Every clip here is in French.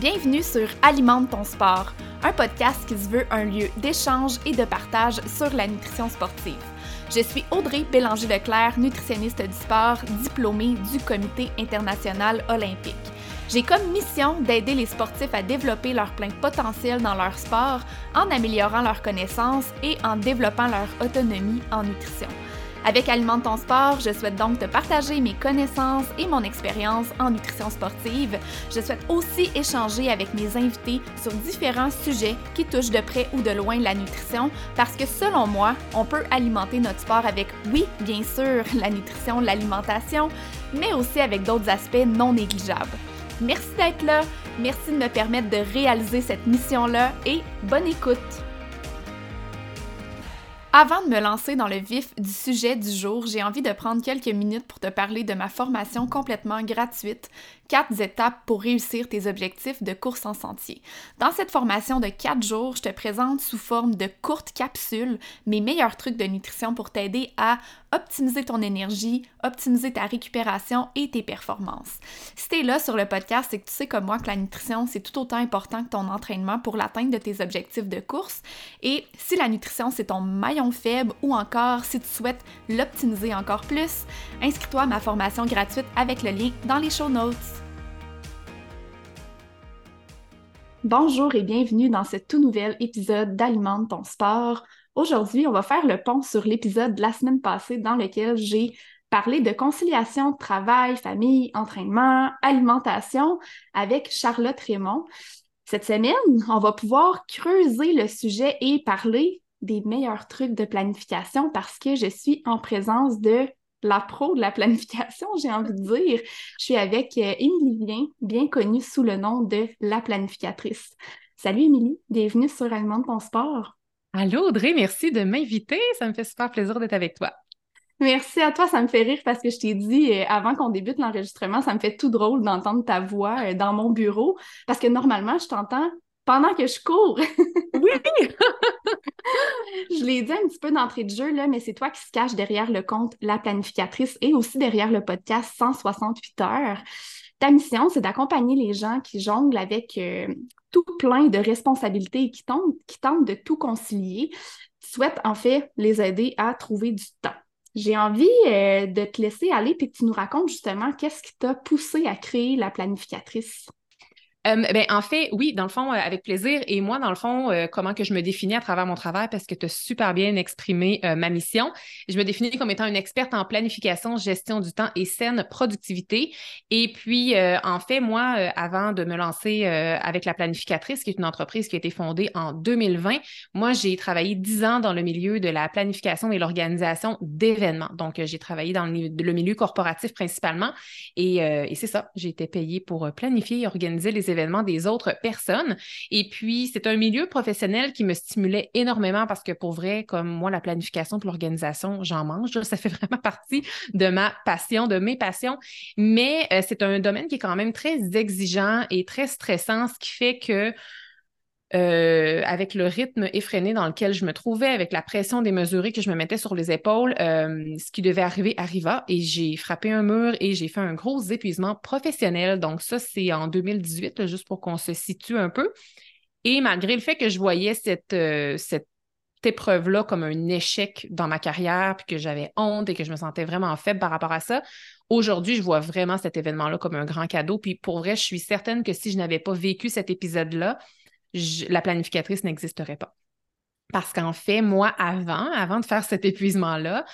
Bienvenue sur Alimente ton sport, un podcast qui se veut un lieu d'échange et de partage sur la nutrition sportive. Je suis Audrey Bélanger-Leclerc, nutritionniste du sport, diplômée du Comité international olympique. J'ai comme mission d'aider les sportifs à développer leur plein potentiel dans leur sport en améliorant leurs connaissances et en développant leur autonomie en nutrition. Avec Alimente ton sport, je souhaite donc te partager mes connaissances et mon expérience en nutrition sportive. Je souhaite aussi échanger avec mes invités sur différents sujets qui touchent de près ou de loin la nutrition parce que selon moi, on peut alimenter notre sport avec, oui, bien sûr, la nutrition, l'alimentation, mais aussi avec d'autres aspects non négligeables. Merci d'être là, merci de me permettre de réaliser cette mission-là et bonne écoute! Avant de me lancer dans le vif du sujet du jour, j'ai envie de prendre quelques minutes pour te parler de ma formation complètement gratuite quatre étapes pour réussir tes objectifs de course en sentier. Dans cette formation de quatre jours, je te présente sous forme de courtes capsules mes meilleurs trucs de nutrition pour t'aider à optimiser ton énergie, optimiser ta récupération et tes performances. Si tu es là sur le podcast, c'est que tu sais comme moi que la nutrition, c'est tout autant important que ton entraînement pour l'atteinte de tes objectifs de course. Et si la nutrition, c'est ton maillon faible ou encore si tu souhaites l'optimiser encore plus, inscris-toi à ma formation gratuite avec le lien dans les show notes. Bonjour et bienvenue dans ce tout nouvel épisode d'Alimente ton sport. Aujourd'hui, on va faire le pont sur l'épisode de la semaine passée dans lequel j'ai parlé de conciliation travail, famille, entraînement, alimentation avec Charlotte Raymond. Cette semaine, on va pouvoir creuser le sujet et parler des meilleurs trucs de planification parce que je suis en présence de la pro de la planification, j'ai envie de dire. Je suis avec euh, Émilie Vien, bien connue sous le nom de la planificatrice. Salut Émilie, bienvenue sur Alimente ton sport. Allô Audrey, merci de m'inviter. Ça me fait super plaisir d'être avec toi. Merci à toi, ça me fait rire parce que je t'ai dit euh, avant qu'on débute l'enregistrement, ça me fait tout drôle d'entendre ta voix euh, dans mon bureau parce que normalement, je t'entends pendant que je cours. oui! je l'ai dit un petit peu d'entrée de jeu, là, mais c'est toi qui se cache derrière le compte La Planificatrice et aussi derrière le podcast 168 heures. Ta mission, c'est d'accompagner les gens qui jonglent avec euh, tout plein de responsabilités et qui tentent, qui tentent de tout concilier. Tu souhaites en fait les aider à trouver du temps. J'ai envie euh, de te laisser aller et que tu nous racontes justement qu'est-ce qui t'a poussé à créer la planificatrice. Euh, ben, en fait, oui, dans le fond, euh, avec plaisir. Et moi, dans le fond, euh, comment que je me définis à travers mon travail, parce que tu as super bien exprimé ma mission. Je me définis comme étant une experte en planification, gestion du temps et saine productivité. Et puis, en fait, moi, avant de me lancer avec la planificatrice, qui est une entreprise qui a été fondée en 2020, moi, j'ai travaillé dix ans dans le milieu de la planification et l'organisation d'événements. Donc, j'ai travaillé dans le, milieu corporatif principalement. Et, et c'est ça, j'ai été payée pour planifier et organiser les événements des autres personnes. Et puis, c'est un milieu professionnel qui me stimulait énormément parce que pour vrai, comme moi, la planification pour l'organisation, j'en mange. Ça fait vraiment partie de ma passion, de mes passions. Mais euh, c'est un domaine qui est quand même très exigeant et très stressant, ce qui fait que euh, avec le rythme effréné dans lequel je me trouvais, avec la pression démesurée que je me mettais sur les épaules, euh, ce qui devait arriver arriva et j'ai frappé un mur et j'ai fait un gros épuisement professionnel. Donc ça, c'est en 2018, juste pour qu'on se situe un peu. Et malgré le fait que je voyais cette, euh, cette épreuve-là comme un échec dans ma carrière, puis que j'avais honte et que je me sentais vraiment faible par rapport à ça, aujourd'hui, je vois vraiment cet événement-là comme un grand cadeau. Puis pour vrai, je suis certaine que si je n'avais pas vécu cet épisode-là, la planificatrice n'existerait pas. Parce qu'en fait, moi, avant, avant de faire cet épuisement-là,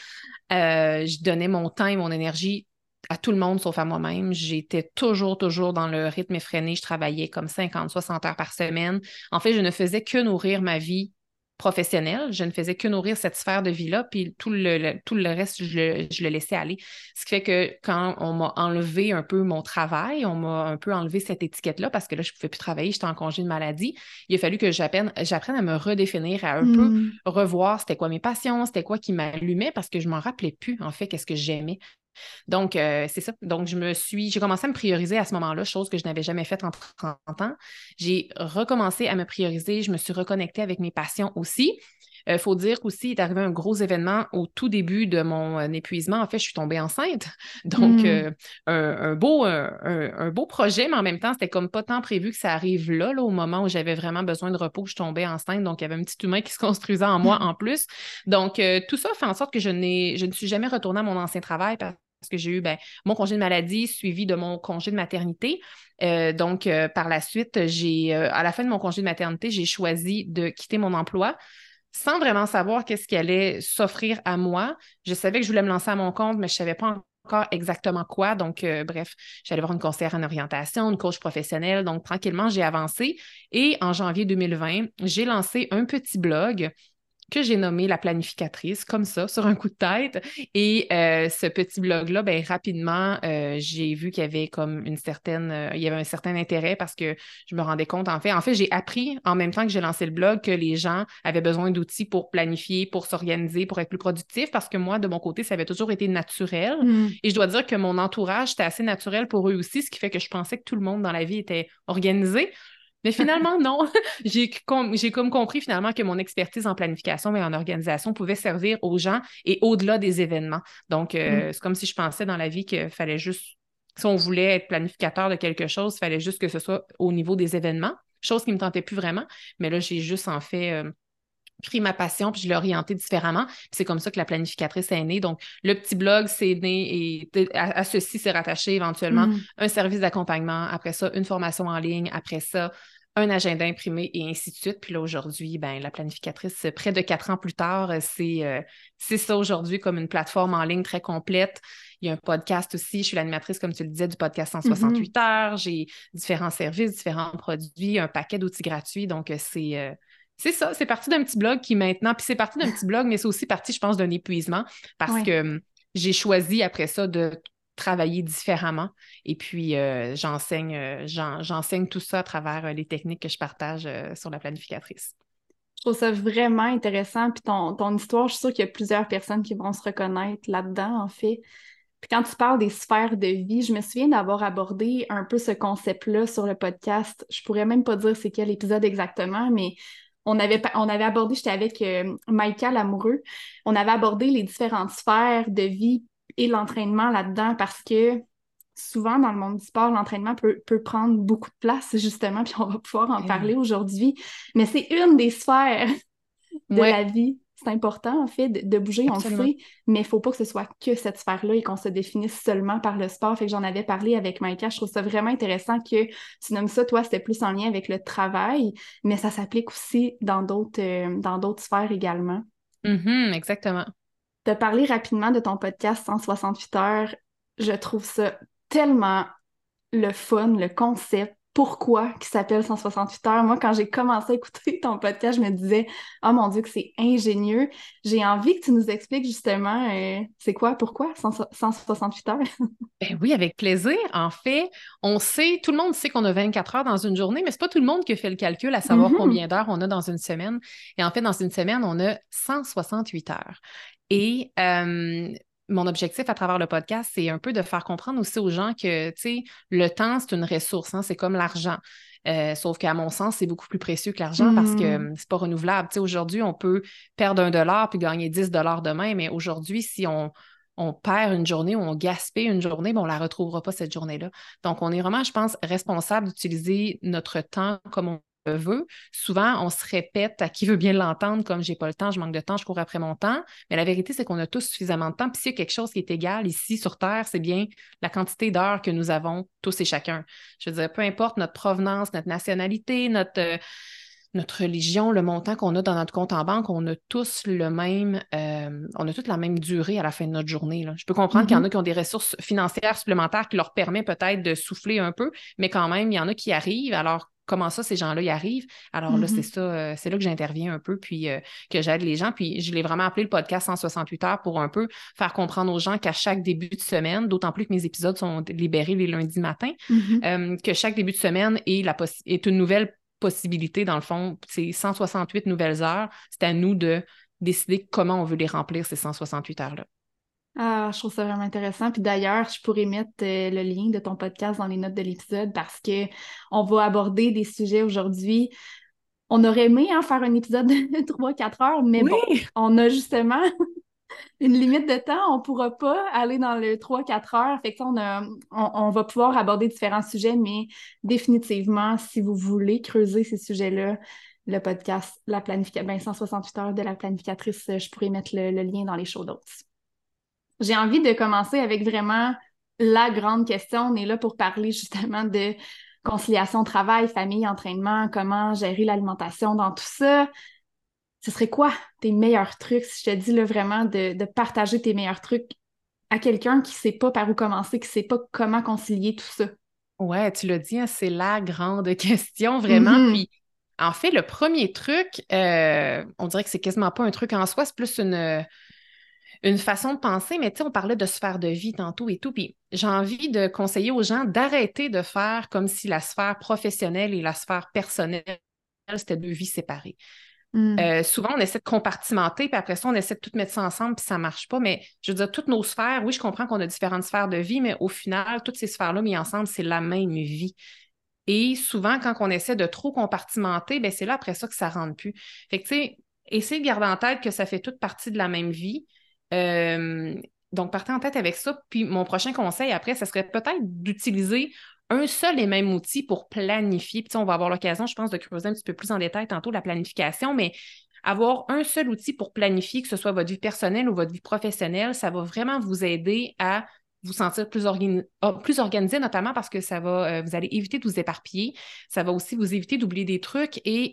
euh, je donnais mon temps et mon énergie à tout le monde sauf à moi-même. J'étais toujours, toujours dans le rythme effréné. Je travaillais comme 50, 60 heures par semaine. En fait, je ne faisais que nourrir ma vie professionnelle. Je ne faisais que nourrir cette sphère de vie-là, puis tout le, tout le reste, je le, laissais aller. Ce qui fait que quand on m'a enlevé un peu mon travail, on m'a un peu enlevé cette étiquette-là parce que là, je ne pouvais plus travailler, j'étais en congé de maladie. Il a fallu que j'apprenne, à me redéfinir, à un peu hmm. revoir c'était quoi mes passions, c'était quoi qui m'allumait parce que je m'en rappelais plus, en fait, qu'est-ce que j'aimais. Donc, euh, c'est ça. Donc, je me suis, j'ai commencé à me prioriser à ce moment-là, chose que je n'avais jamais faite en 30 ans. J'ai recommencé à me prioriser, je me suis reconnectée avec mes passions aussi. Il faut dire qu'aussi, il est arrivé un gros événement au tout début de mon épuisement. En fait, je suis tombée enceinte. Donc, hmm. un, beau, un, beau projet, mais en même temps, c'était comme pas tant prévu que ça arrive là, là au moment où j'avais vraiment besoin de repos, je tombais enceinte. Donc, il y avait un petit humain qui se construisait en moi en plus. Donc, tout ça fait en sorte que je, je ne suis jamais retournée à mon ancien travail parce que j'ai eu ben, mon congé de maladie suivi de mon congé de maternité. Euh, donc, euh, par la suite, j'ai, euh, à la fin de mon congé de maternité, j'ai choisi de quitter mon emploi sans vraiment savoir qu'est-ce qui allait s'offrir à moi. Je savais que je voulais me lancer à mon compte, mais je ne savais pas encore exactement quoi. Donc, bref, j'allais voir une conseillère en orientation, une coach professionnelle. Donc, tranquillement, j'ai avancé. Et en janvier 2020, j'ai lancé un petit blog que j'ai nommé la planificatrice, comme ça, sur un coup de tête. Et euh, ce petit blog-là, ben, rapidement, euh, j'ai vu qu'il y avait comme une certaine, euh, il y avait un certain intérêt parce que je me rendais compte, en fait, en fait, j'ai appris en même temps que j'ai lancé le blog que les gens avaient besoin d'outils pour planifier, pour s'organiser, pour être plus productif parce que moi, de mon côté, ça avait toujours été naturel. Hmm. Et je dois dire que mon entourage, était assez naturel pour eux aussi, ce qui fait que je pensais que tout le monde dans la vie était organisé. Mais finalement, non. j'ai comme, comme compris finalement que mon expertise en planification et en organisation pouvait servir aux gens et au-delà des événements. Donc, euh, mm. c'est comme si je pensais dans la vie qu'il fallait juste, si on voulait être planificateur de quelque chose, il fallait juste que ce soit au niveau des événements, chose qui ne me tentait plus vraiment. Mais là, j'ai juste en fait. Euh, pris ma passion puis je l'ai orienté différemment. C'est comme ça que la planificatrice est née. Donc, le petit blog, c'est né et à, ceci, c'est rattaché éventuellement mm. un service d'accompagnement, après ça, une formation en ligne, après ça, un agenda imprimé et ainsi de suite. Puis là, aujourd'hui, ben, la planificatrice, près de quatre ans plus tard, c'est euh, c'est ça aujourd'hui comme une plateforme en ligne très complète. Il y a un podcast aussi. Je suis l'animatrice, comme tu le disais, du podcast 168 mm-hmm. heures. J'ai différents services, différents produits, un paquet d'outils gratuits. Donc, euh, c'est. Euh, c'est ça, c'est parti d'un petit blog qui maintenant, puis c'est parti d'un petit blog, mais c'est aussi parti, je pense, d'un épuisement parce que hum, j'ai choisi après ça de travailler différemment. Et puis, euh, j'enseigne, euh, j'enseigne tout ça à travers euh, les techniques que je partage sur la planificatrice. Je trouve ça vraiment intéressant. Puis ton, ton histoire, je suis sûre qu'il y a plusieurs personnes qui vont se reconnaître là-dedans, en fait. Puis quand tu parles des sphères de vie, je me souviens d'avoir abordé un peu ce concept-là sur le podcast. Je pourrais même pas dire c'est quel épisode exactement, mais on avait, on avait abordé, j'étais avec Maïka Lamoureux, on avait abordé les différentes sphères de vie et l'entraînement là-dedans parce que souvent dans le monde du sport, l'entraînement peut, prendre beaucoup de place justement, puis on va pouvoir en parler aujourd'hui. Mais c'est une des sphères de la vie. C'est important en fait de, bouger, on le sait, mais il ne faut pas que ce soit que cette sphère-là et qu'on se définisse seulement par le sport. Fait que j'en avais parlé avec Maïka, je trouve ça vraiment intéressant que tu nommes ça, toi, c'était plus en lien avec le travail, mais ça s'applique aussi dans d'autres euh, dans d'autres sphères également. Mm-hmm, exactement de parler rapidement de ton podcast 168 heures. Je trouve ça tellement le fun, le concept, pourquoi qui s'appelle 168 heures? Moi, quand j'ai commencé à écouter ton podcast, je me disais, oh mon Dieu, que c'est ingénieux. J'ai envie que tu nous expliques justement, euh, c'est quoi, pourquoi 168 heures? ben oui, avec plaisir. En fait, on sait, tout le monde sait qu'on a 24 heures dans une journée, mais c'est pas tout le monde qui fait le calcul à savoir mm-hmm. combien d'heures on a dans une semaine. Et en fait, dans une semaine, on a 168 heures. Et mon objectif à travers le podcast, c'est un peu de faire comprendre aussi aux gens que, tu sais, le temps, c'est une ressource, hein, c'est comme l'argent. Euh, sauf qu'à mon sens, c'est beaucoup plus précieux que l'argent parce que mmh. c'est pas renouvelable. Tu sais, aujourd'hui, on peut perdre un dollar puis gagner 10 dollars demain, mais aujourd'hui, si on, on perd une journée ou on gaspille une journée, ben on ne la retrouvera pas cette journée-là. Donc, on est vraiment, je pense, responsable d'utiliser notre temps comme on veut. Souvent, on se répète à qui veut bien l'entendre, comme j'ai pas le temps, je manque de temps, je cours après mon temps. Mais la vérité, c'est qu'on a tous suffisamment de temps. Puis s'il y a quelque chose qui est égal ici sur Terre, c'est bien la quantité d'heures que nous avons tous et chacun. Je veux dire, peu importe notre provenance, notre nationalité, notre. Euh, notre religion, le montant qu'on a dans notre compte en banque, on a tous le même, euh, on a toute la même durée à la fin de notre journée. Je peux comprendre qu'il y en mm-hmm. a qui ont des ressources financières supplémentaires qui leur permettent peut-être de souffler un peu, mais quand même, il y en a qui arrivent. Alors, comment ça, ces gens-là y arrivent. Alors là, c'est mm-hmm. ça, euh, c'est là que j'interviens un peu, puis euh, que j'aide les gens. Puis je l'ai vraiment appelé le podcast 168 heures pour un peu faire comprendre aux gens qu'à chaque début de semaine, d'autant plus que mes épisodes sont libérés les lundis matin, mm-hmm. euh, que chaque début de semaine est, la est une nouvelle possibilité, dans le fond. C'est 168 nouvelles heures. C'est à nous de décider comment on veut les remplir, ces 168 heures-là. Ah, je trouve ça vraiment intéressant. Puis d'ailleurs, je pourrais mettre euh, le lien de ton podcast dans les notes de l'épisode parce que on va aborder des sujets aujourd'hui on aurait aimé hein, faire un épisode de 3-4 heures, mais bon, on a justement une limite de temps. On ne pourra pas aller dans le 3-4 heures. Fait que on, on, va pouvoir aborder différents sujets, mais définitivement, si vous voulez creuser ces sujets-là, le podcast La planification, ben 168 heures de la planificatrice, je pourrais mettre le, lien dans les show notes. J'ai envie de commencer avec vraiment la grande question. On est là pour parler justement de conciliation travail, famille, entraînement, comment gérer l'alimentation dans tout ça. Ce serait quoi tes meilleurs trucs, si je te dis là, vraiment de, partager tes meilleurs trucs à quelqu'un qui ne sait pas par où commencer, qui ne sait pas comment concilier tout ça? Ouais, tu l'as dit, hein, c'est la grande question, vraiment. Mm-hmm. Puis, en fait, le premier truc, euh, on dirait que c'est quasiment pas un truc en soi, c'est plus une, une façon de penser, mais tu sais, on parlait de sphère de vie tantôt et tout, puis j'ai envie de conseiller aux gens d'arrêter de faire comme si la sphère professionnelle et la sphère personnelle, c'était deux vies séparées. Hmm. Euh, souvent, on essaie de compartimenter, puis après ça, on essaie de tout mettre ça ensemble, puis ça ne marche pas. Mais je veux dire, toutes nos sphères, oui, je comprends qu'on a différentes sphères de vie, mais au final, toutes ces sphères-là mises ensemble, c'est la même vie. Et souvent, quand on essaie de trop compartimenter, ben c'est là après ça que ça ne rentre plus. Fait que, tu sais, essayez de garder en tête que ça fait toute partie de la même vie, donc, partez en tête avec ça. Puis, mon prochain conseil après, ce serait peut-être d'utiliser un seul et même outil pour planifier. Puis, on va avoir l'occasion, je pense, de creuser un petit peu plus en détail tantôt la planification, mais avoir un seul outil pour planifier, que ce soit votre vie personnelle ou votre vie professionnelle, ça va vraiment vous aider à vous sentir plus, ah, plus organisé, notamment parce que ça va, euh, vous allez éviter de vous éparpiller. Ça va aussi vous éviter d'oublier des trucs et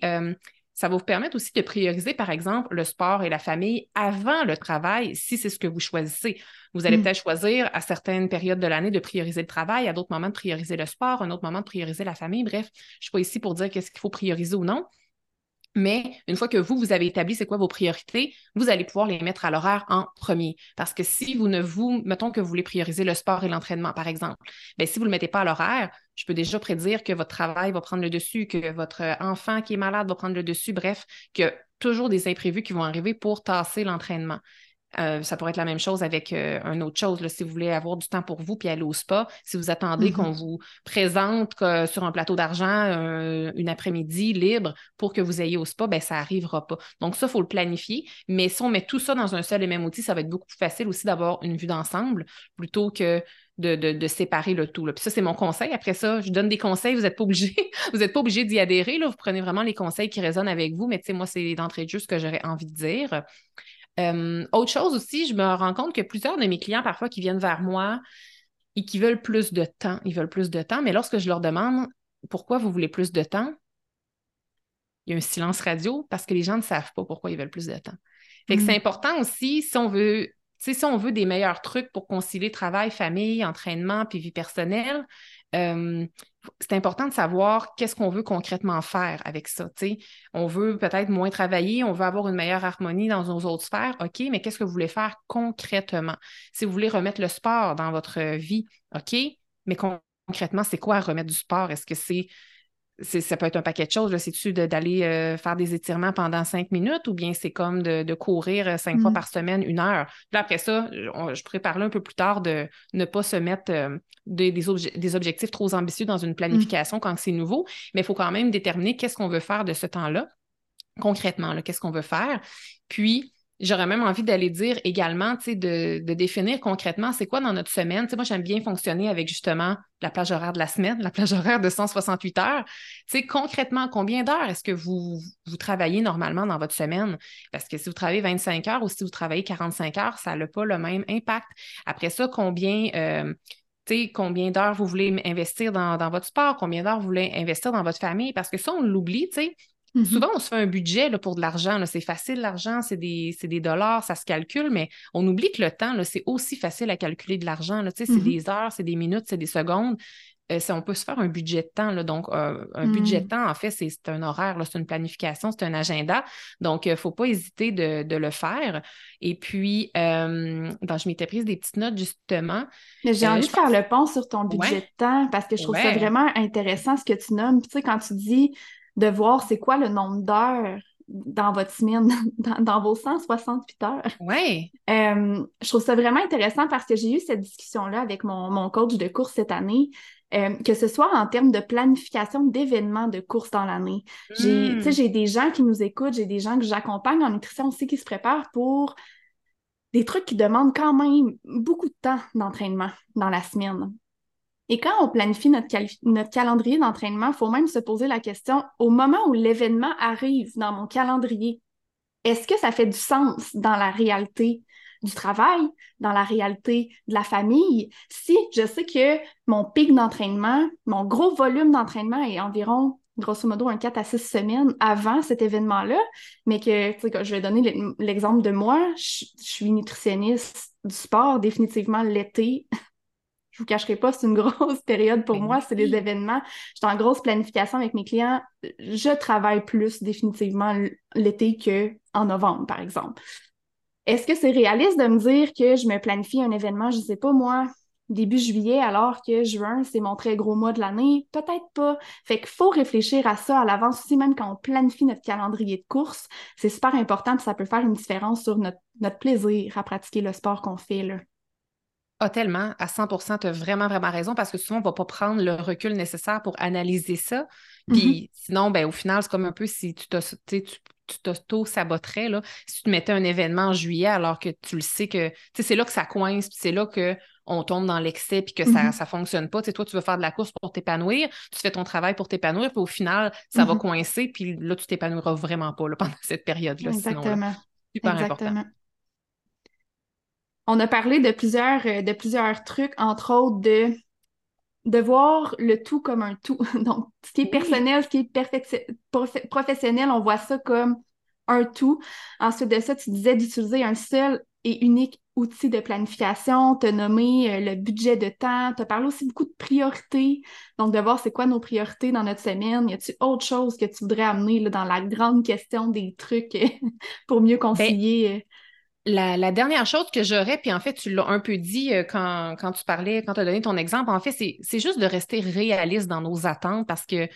ça va vous permettre aussi de prioriser, par exemple, le sport et la famille avant le travail, si c'est ce que vous choisissez. Vous allez mm. peut-être choisir à certaines périodes de l'année de prioriser le travail, à d'autres moments de prioriser le sport, à un autre moment de prioriser la famille. Bref, je ne suis pas ici pour dire qu'est-ce qu'il faut prioriser ou non. Mais une fois que vous, vous avez établi c'est quoi vos priorités, vous allez pouvoir les mettre à l'horaire en premier. Parce que si vous ne vous, mettons que vous voulez prioriser le sport et l'entraînement, par exemple, bien, si vous ne le mettez pas à l'horaire, je peux déjà prédire que votre travail va prendre le dessus, que votre enfant qui est malade va prendre le dessus, bref, que toujours des imprévus qui vont arriver pour tasser l'entraînement. Euh, ça pourrait être la même chose avec euh, un autre chose. Là, si vous voulez avoir du temps pour vous puis aller au spa, si vous attendez qu'on mm-hmm. vous présente sur un plateau d'argent une après-midi libre pour que vous ayez au spa, ben, ça n'arrivera pas. Donc, ça, il faut le planifier. Mais si on met tout ça dans un seul et même outil, ça va être beaucoup plus facile aussi d'avoir une vue d'ensemble plutôt que de, séparer le tout. Là. Puis ça, c'est mon conseil. Après ça, je donne des conseils, vous n'êtes pas obligé, vous n'êtes pas obligé d'y adhérer. Là. Vous prenez vraiment les conseils qui résonnent avec vous, mais tu sais, moi, c'est d'entrée de jeu ce que j'aurais envie de dire. Euh, autre chose aussi, je me rends compte que plusieurs de mes clients, parfois, qui viennent vers moi et qui veulent plus de temps, ils veulent plus de temps, mais lorsque je leur demande pourquoi vous voulez plus de temps, il y a un silence radio parce que les gens ne savent pas pourquoi ils veulent plus de temps. Fait que c'est mm. important aussi, si on veut si on veut des meilleurs trucs pour concilier travail, famille, entraînement, puis vie personnelle, euh, c'est important de savoir qu'est-ce qu'on veut concrètement faire avec ça. On veut peut-être moins travailler, on veut avoir une meilleure harmonie dans nos autres sphères. OK, mais qu'est-ce que vous voulez faire concrètement? Si vous voulez remettre le sport dans votre vie, OK, mais concrètement, c'est quoi remettre du sport? Est-ce que c'est ça peut être un paquet de choses. C'est-tu d'aller euh, faire des étirements pendant cinq minutes ou bien c'est comme de, courir euh, cinq fois mmh. par semaine, une heure? Puis après ça, je pourrais parler un peu plus tard de ne pas se mettre euh, des, des, objectifs trop ambitieux dans une mmh. planification quand c'est nouveau, mais il faut quand même déterminer qu'est-ce qu'on veut faire de ce temps-là, concrètement, qu'est-ce qu'on veut faire. Puis, J'aurais même envie d'aller dire également, tu sais, de, définir concrètement c'est quoi dans notre semaine. Tu moi, j'aime bien fonctionner avec justement la plage horaire de la semaine, la plage horaire de 168 heures. Tu sais, concrètement, combien d'heures est-ce que vous, vous travaillez normalement dans votre semaine? Parce que si vous travaillez 25 heures ou si vous travaillez 45 heures, ça n'a pas le même impact. Après ça, combien... Euh, combien d'heures vous voulez investir dans, dans, votre sport, combien d'heures vous voulez investir dans votre famille, parce que ça, on l'oublie, tu sais. Mm-hmm. Souvent, on se fait un budget là, pour de l'argent. C'est facile, l'argent, c'est des, des, dollars, ça se calcule, mais on oublie que le temps, c'est aussi facile à calculer de l'argent. C'est mm-hmm. des heures, c'est des minutes, c'est des secondes. Euh, on peut se faire un budget de temps. Là, donc, euh, un budget de mm. temps, en fait, c'est un horaire, c'est une planification, c'est un agenda. Donc, il ne faut pas hésiter de, le faire. Et puis, euh, je m'étais prise des petites notes, justement. Mais j'ai envie de faire le pont sur ton budget de temps parce que je trouve ça vraiment intéressant ce que tu nommes. Tu sais, quand tu dis de voir c'est quoi le nombre d'heures dans votre semaine, dans, vos 168 heures. Oui. Euh, je trouve ça vraiment intéressant parce que j'ai eu cette discussion-là avec mon, mon, coach de course cette année, euh, que ce soit en termes de planification d'événements de course dans l'année. J'ai hmm. J'ai des gens qui nous écoutent, j'ai des gens que j'accompagne en nutrition aussi qui se préparent pour des trucs qui demandent quand même beaucoup de temps d'entraînement dans la semaine. Et quand on planifie notre, notre calendrier d'entraînement, il faut même se poser la question, au moment où l'événement arrive dans mon calendrier, est-ce que ça fait du sens dans la réalité du travail, dans la réalité de la famille? Si je sais que mon pic d'entraînement, mon gros volume d'entraînement est environ grosso modo un 4 à 6 semaines avant cet événement-là, mais que, je vais donner l'exemple de moi, je, suis nutritionniste du sport définitivement l'été je vous cacherai pas, c'est une grosse période pour ben moi, c'est les événements. Je suis en grosse planification avec mes clients. Je travaille plus définitivement l'été qu'en novembre, par exemple. Est-ce que c'est réaliste de me dire que je me planifie un événement, je sais pas moi, début juillet, alors que juin, c'est mon très gros mois de l'année? Peut-être pas. Fait qu'il faut réfléchir à ça à l'avance aussi, même quand on planifie notre calendrier de course. C'est super important, ça peut faire une différence sur notre, notre plaisir à pratiquer le sport qu'on fait. Là. Ah, tellement, à 100 tu as vraiment, vraiment raison parce que souvent, on ne va pas prendre le recul nécessaire pour analyser ça. Puis mm-hmm. sinon, ben, au final, c'est comme un peu si tu t'auto-saboterais, si tu mettais un événement en juillet alors que tu le sais que, c'est là que ça coince, puis c'est là qu'on tombe dans l'excès puis que ça ne mm-hmm. fonctionne pas. toi, tu veux faire de la course pour t'épanouir, tu fais ton travail pour t'épanouir, puis au final, ça va mm-hmm. coincer, puis là, tu t'épanouiras vraiment pas là, pendant cette période-là. Exactement. super important on a parlé de plusieurs, euh, de plusieurs trucs, entre autres de, de voir le tout comme un tout. Donc, ce qui est personnel, ce qui est professionnel, on voit ça comme un tout. Ensuite de ça, tu disais d'utiliser un seul et unique outil de planification, te nommer euh, le budget de temps, tu as parlé aussi beaucoup de priorités, donc de voir c'est quoi nos priorités dans notre semaine, y a-t-il autre chose que tu voudrais amener là, dans la grande question des trucs pour mieux ben, La, dernière chose que j'aurais, puis en fait, tu l'as un peu dit euh, quand, tu parlais, quand tu as donné ton exemple, en fait, c'est juste de rester réaliste dans nos attentes parce que, tu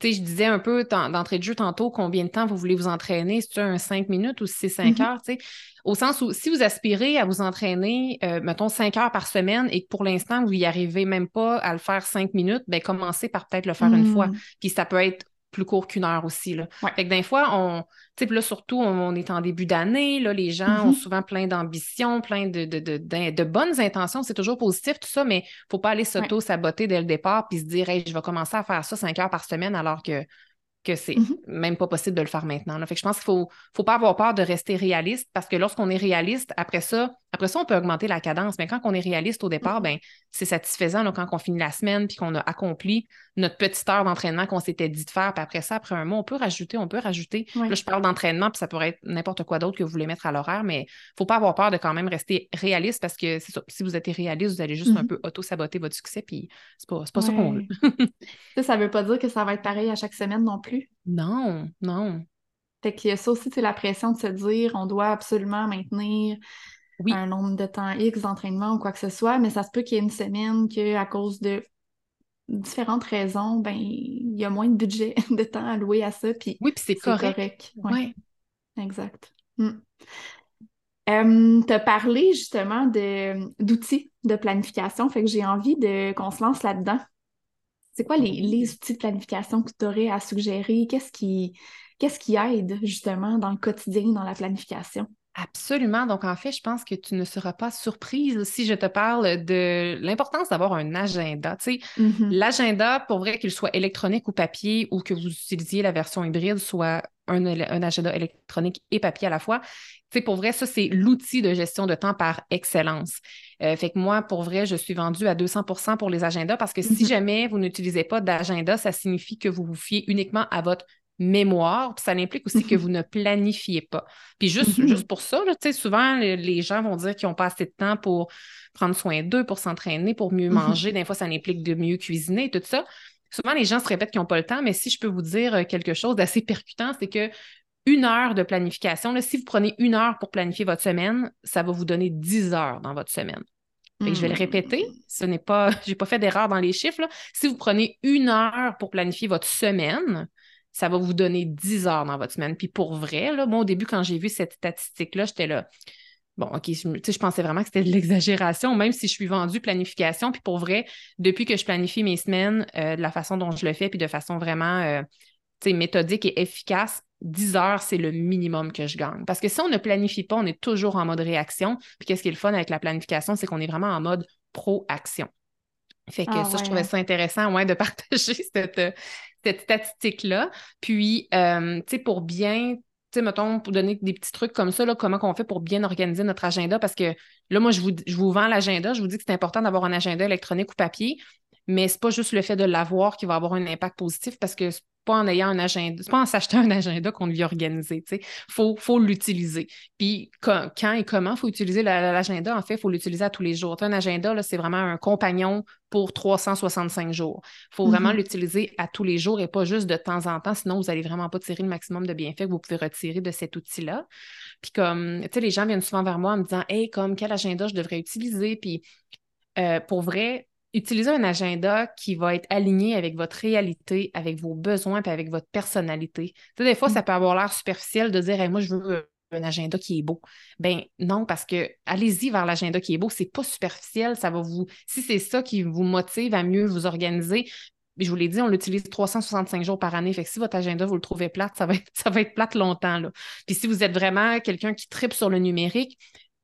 sais, je disais un peu d'entrée de jeu tantôt combien de temps vous voulez vous entraîner, c'est un 5 minutes ou si c'est 5 mm-hmm. heures, tu sais, au sens où si vous aspirez à vous entraîner, euh, mettons, 5 heures par semaine et que pour l'instant, vous n'y arrivez même pas à le faire 5 minutes, bien, commencez par peut-être le faire une fois. Mm. Puis ça peut être plus court qu'une heure aussi. Là. Fait que des fois, on, tu sais, là, surtout, on, est en début d'année, là, les gens ont mm-hmm. souvent plein d'ambitions, plein de, de, de, de, bonnes intentions, c'est toujours positif, tout ça, mais faut pas aller s'auto-saboter dès le départ puis se dire, hey, je vais commencer à faire ça cinq heures par semaine alors que que c'est mm-hmm. même pas possible de le faire maintenant. Là. Fait que je pense qu'il faut, faut pas avoir peur de rester réaliste parce que lorsqu'on est réaliste, après ça, après ça, on peut augmenter la cadence. Mais quand on est réaliste au départ, mm-hmm. ben, c'est satisfaisant là, quand on finit la semaine puis qu'on a accompli notre petite heure d'entraînement qu'on s'était dit de faire. Puis après ça, après un mois, on peut rajouter, on peut rajouter. Là, je parle d'entraînement, puis ça pourrait être n'importe quoi d'autre que vous voulez mettre à l'horaire, mais faut pas avoir peur de quand même rester réaliste parce que si vous êtes réaliste, vous allez juste un mm-hmm. peu auto-saboter votre succès, puis c'est pas, pas ça qu'on veut. ça, ça veut pas dire que ça va être pareil à chaque semaine non plus? Non, non. Fait que ça aussi, c'est la pression de se dire on doit absolument maintenir un nombre de temps X d'entraînement ou quoi que ce soit, mais ça se peut qu'il y ait une semaine qu'à cause de différentes raisons, ben il y a moins de budget de temps alloué à ça. Puis oui, puis c'est correct. Oui, Exact. Hmm. tu as parlé justement d'outils de, planification, fait que j'ai envie de qu'on se lance là-dedans. C'est quoi les, les, outils de planification que tu aurais à suggérer? Qu'est-ce qui, qu'est-ce qui aide justement dans le quotidien, dans la planification? Absolument. Donc, en fait, je pense que tu ne seras pas surprise si je te parle de l'importance d'avoir un agenda. Tu sais, mm-hmm. l'agenda, pour vrai qu'il soit électronique ou papier ou que vous utilisiez la version hybride, soit un, agenda électronique et papier à la fois, tu sais, pour vrai, ça, c'est l'outil de gestion de temps par excellence. Euh, fait que moi, pour vrai, je suis vendue à 200 pour les agendas parce que si mm-hmm. jamais vous n'utilisez pas d'agenda, ça signifie que vous vous fiez uniquement à votre mémoire, puis ça implique aussi que vous ne planifiez pas. Puis juste, mhm. juste pour ça, là, souvent, les, gens vont dire qu'ils n'ont pas assez de temps pour prendre soin d'eux, pour s'entraîner, pour mieux mhm. manger. Des fois, ça implique de mieux cuisiner, tout ça. Souvent, les gens se répètent qu'ils n'ont pas le temps, mais si je peux vous dire euh, quelque chose d'assez percutant, c'est que une heure de planification, là, si vous prenez une heure pour planifier votre semaine, ça va vous donner 10 heures dans votre semaine. je vais le répéter, ce n'est pas, j'ai pas fait d'erreur dans les chiffres. Si vous prenez une heure pour planifier votre semaine, ça va vous donner 10 heures dans votre semaine. Puis pour vrai, là, moi, au début, quand j'ai vu cette statistique-là, j'étais là. Bon, OK, je, je pensais vraiment que c'était de l'exagération, même si je suis vendue planification. Puis pour vrai, depuis que je planifie mes semaines euh, de la façon dont je le fais, puis de façon vraiment euh, méthodique et efficace, 10 heures, c'est le minimum que je gagne. Parce que si on ne planifie pas, on est toujours en mode réaction. Puis qu'est-ce qui est le fun avec la planification, c'est qu'on est vraiment en mode pro-action. Fait que ah ça, je trouvais hein. ça intéressant ouais, de partager cette, cette statistique-là. Puis, euh, tu sais, pour bien, tu sais, mettons, pour donner des petits trucs comme ça, là, comment on fait pour bien organiser notre agenda, parce que là, moi, je vous, je vous vends l'agenda, je vous dis que c'est important d'avoir un agenda électronique ou papier, mais c'est pas juste le fait de l'avoir qui va avoir un impact positif, parce que pas en ayant un agenda, c'est pas en s'achetant un agenda qu'on organiser, tu sais. Faut, faut l'utiliser. Puis quand, et comment faut utiliser l'agenda, en fait, il faut l'utiliser à tous les jours. un agenda, là, c'est vraiment un compagnon pour 365 jours. Il faut vraiment mm-hmm. l'utiliser à tous les jours et pas juste de temps en temps, sinon vous n'allez vraiment pas tirer le maximum de bienfaits que vous pouvez retirer de cet outil-là. Puis comme, tu sais, les gens viennent souvent vers moi en me disant, hey, comme quel agenda je devrais utiliser? Puis euh, pour vrai, utilisez un agenda qui va être aligné avec votre réalité, avec vos besoins et avec votre personnalité. Tu sais, des fois, ça mm. peut avoir l'air superficiel de dire moi, je veux un agenda qui est beau. Ben non, parce que allez-y vers l'agenda qui est beau, c'est pas superficiel, ça va vous si c'est ça qui vous motive à mieux vous organiser, je vous l'ai dit, on l'utilise 365 jours par année. Fait que si votre agenda, vous le trouvez plate, ça va être, ça va être plate longtemps. Là. Puis si vous êtes vraiment quelqu'un qui tripe sur le numérique,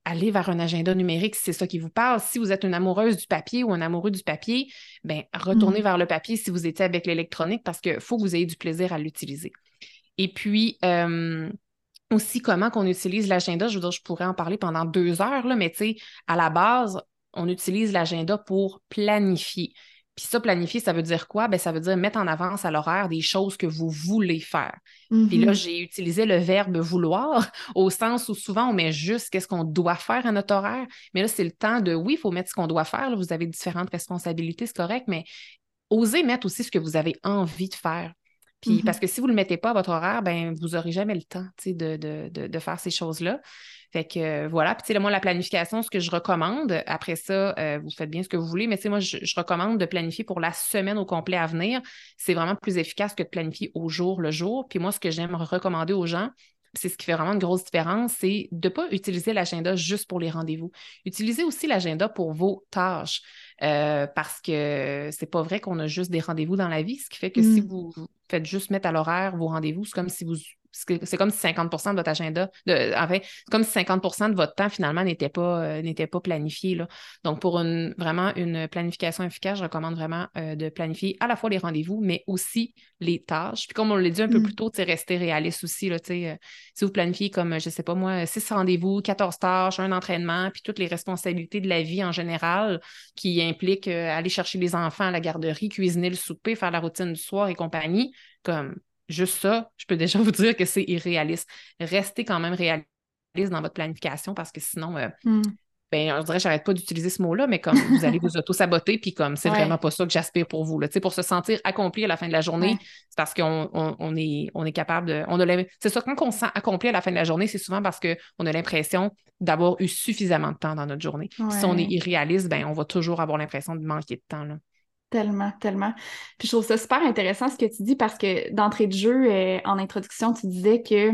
allez vers un agenda numérique si c'est ça qui vous parle. Si vous êtes une amoureuse du papier ou un amoureux du papier, ben retournez mm. vers le papier si vous étiez avec l'électronique parce qu'il faut que vous ayez du plaisir à l'utiliser. Et puis, euh, aussi, comment qu'on utilise l'agenda, je veux dire, je pourrais en parler pendant deux heures, là, mais tu sais, à la base, on utilise l'agenda pour planifier. Puis ça, planifier, ça veut dire quoi? Ben, ça veut dire mettre en avance à l'horaire des choses que vous voulez faire. Puis là, mm-hmm. j'ai utilisé le verbe vouloir au sens où souvent on met juste qu'est-ce qu'on doit faire à notre horaire. Mais là, c'est le temps de oui, il faut mettre ce qu'on doit faire. vous avez différentes responsabilités, c'est correct, mais osez mettre aussi ce que vous avez envie de faire. Puis mm-hmm. parce que si vous ne le mettez pas à votre horaire, ben vous n'aurez jamais le temps de, de, de, de, faire ces choses-là. Fait que euh, voilà. Puis, tu sais, moi, la planification, ce que je recommande, après ça, euh, vous faites bien ce que vous voulez, mais tu sais, moi, je, recommande de planifier pour la semaine au complet à venir. C'est vraiment plus efficace que de planifier au jour le jour. Puis moi, ce que j'aime recommander aux gens, c'est ce qui fait vraiment une grosse différence, c'est de ne pas utiliser l'agenda juste pour les rendez-vous. Utilisez aussi l'agenda pour vos tâches. Euh, parce que c'est pas vrai qu'on a juste des rendez-vous dans la vie, ce qui fait que si mm. vous faites juste mettre à l'horaire vos rendez-vous, c'est comme si vous c'est comme si 50% de votre agenda, de, en fait, c'est comme si 50% de votre temps finalement n'était pas, euh, n'était pas planifié. Là. Donc, pour une, vraiment une planification efficace, je recommande vraiment euh, de planifier à la fois les rendez-vous, mais aussi les tâches. Puis comme on l'a dit un peu mm. plus tôt, rester réaliste aussi. Là, euh, si vous planifiez comme, je sais pas moi, 6 rendez-vous, 14 tâches, un entraînement, puis toutes les responsabilités de la vie en général qui impliquent aller chercher les enfants à la garderie, cuisiner le souper, faire la routine du soir et compagnie, comme Juste ça, je peux déjà vous dire que c'est irréaliste. Restez quand même réaliste dans votre planification parce que sinon, euh, hmm. ben, je dirais, j'arrête pas d'utiliser ce mot-là, mais comme vous allez vous auto-saboter, puis comme c'est vraiment pas ça que j'aspire pour vous. Là. Pour se sentir accompli à la fin de la journée, c'est parce qu'on on, est, on est capable de. On c'est ça, quand on se sent accompli à la fin de la journée, c'est souvent parce qu'on a l'impression d'avoir eu suffisamment de temps dans notre journée. Si on est irréaliste, ben, on va toujours avoir l'impression de manquer de temps. Là. Tellement, tellement. Puis je trouve ça super intéressant ce que tu dis parce que d'entrée de jeu, euh, en introduction, tu disais que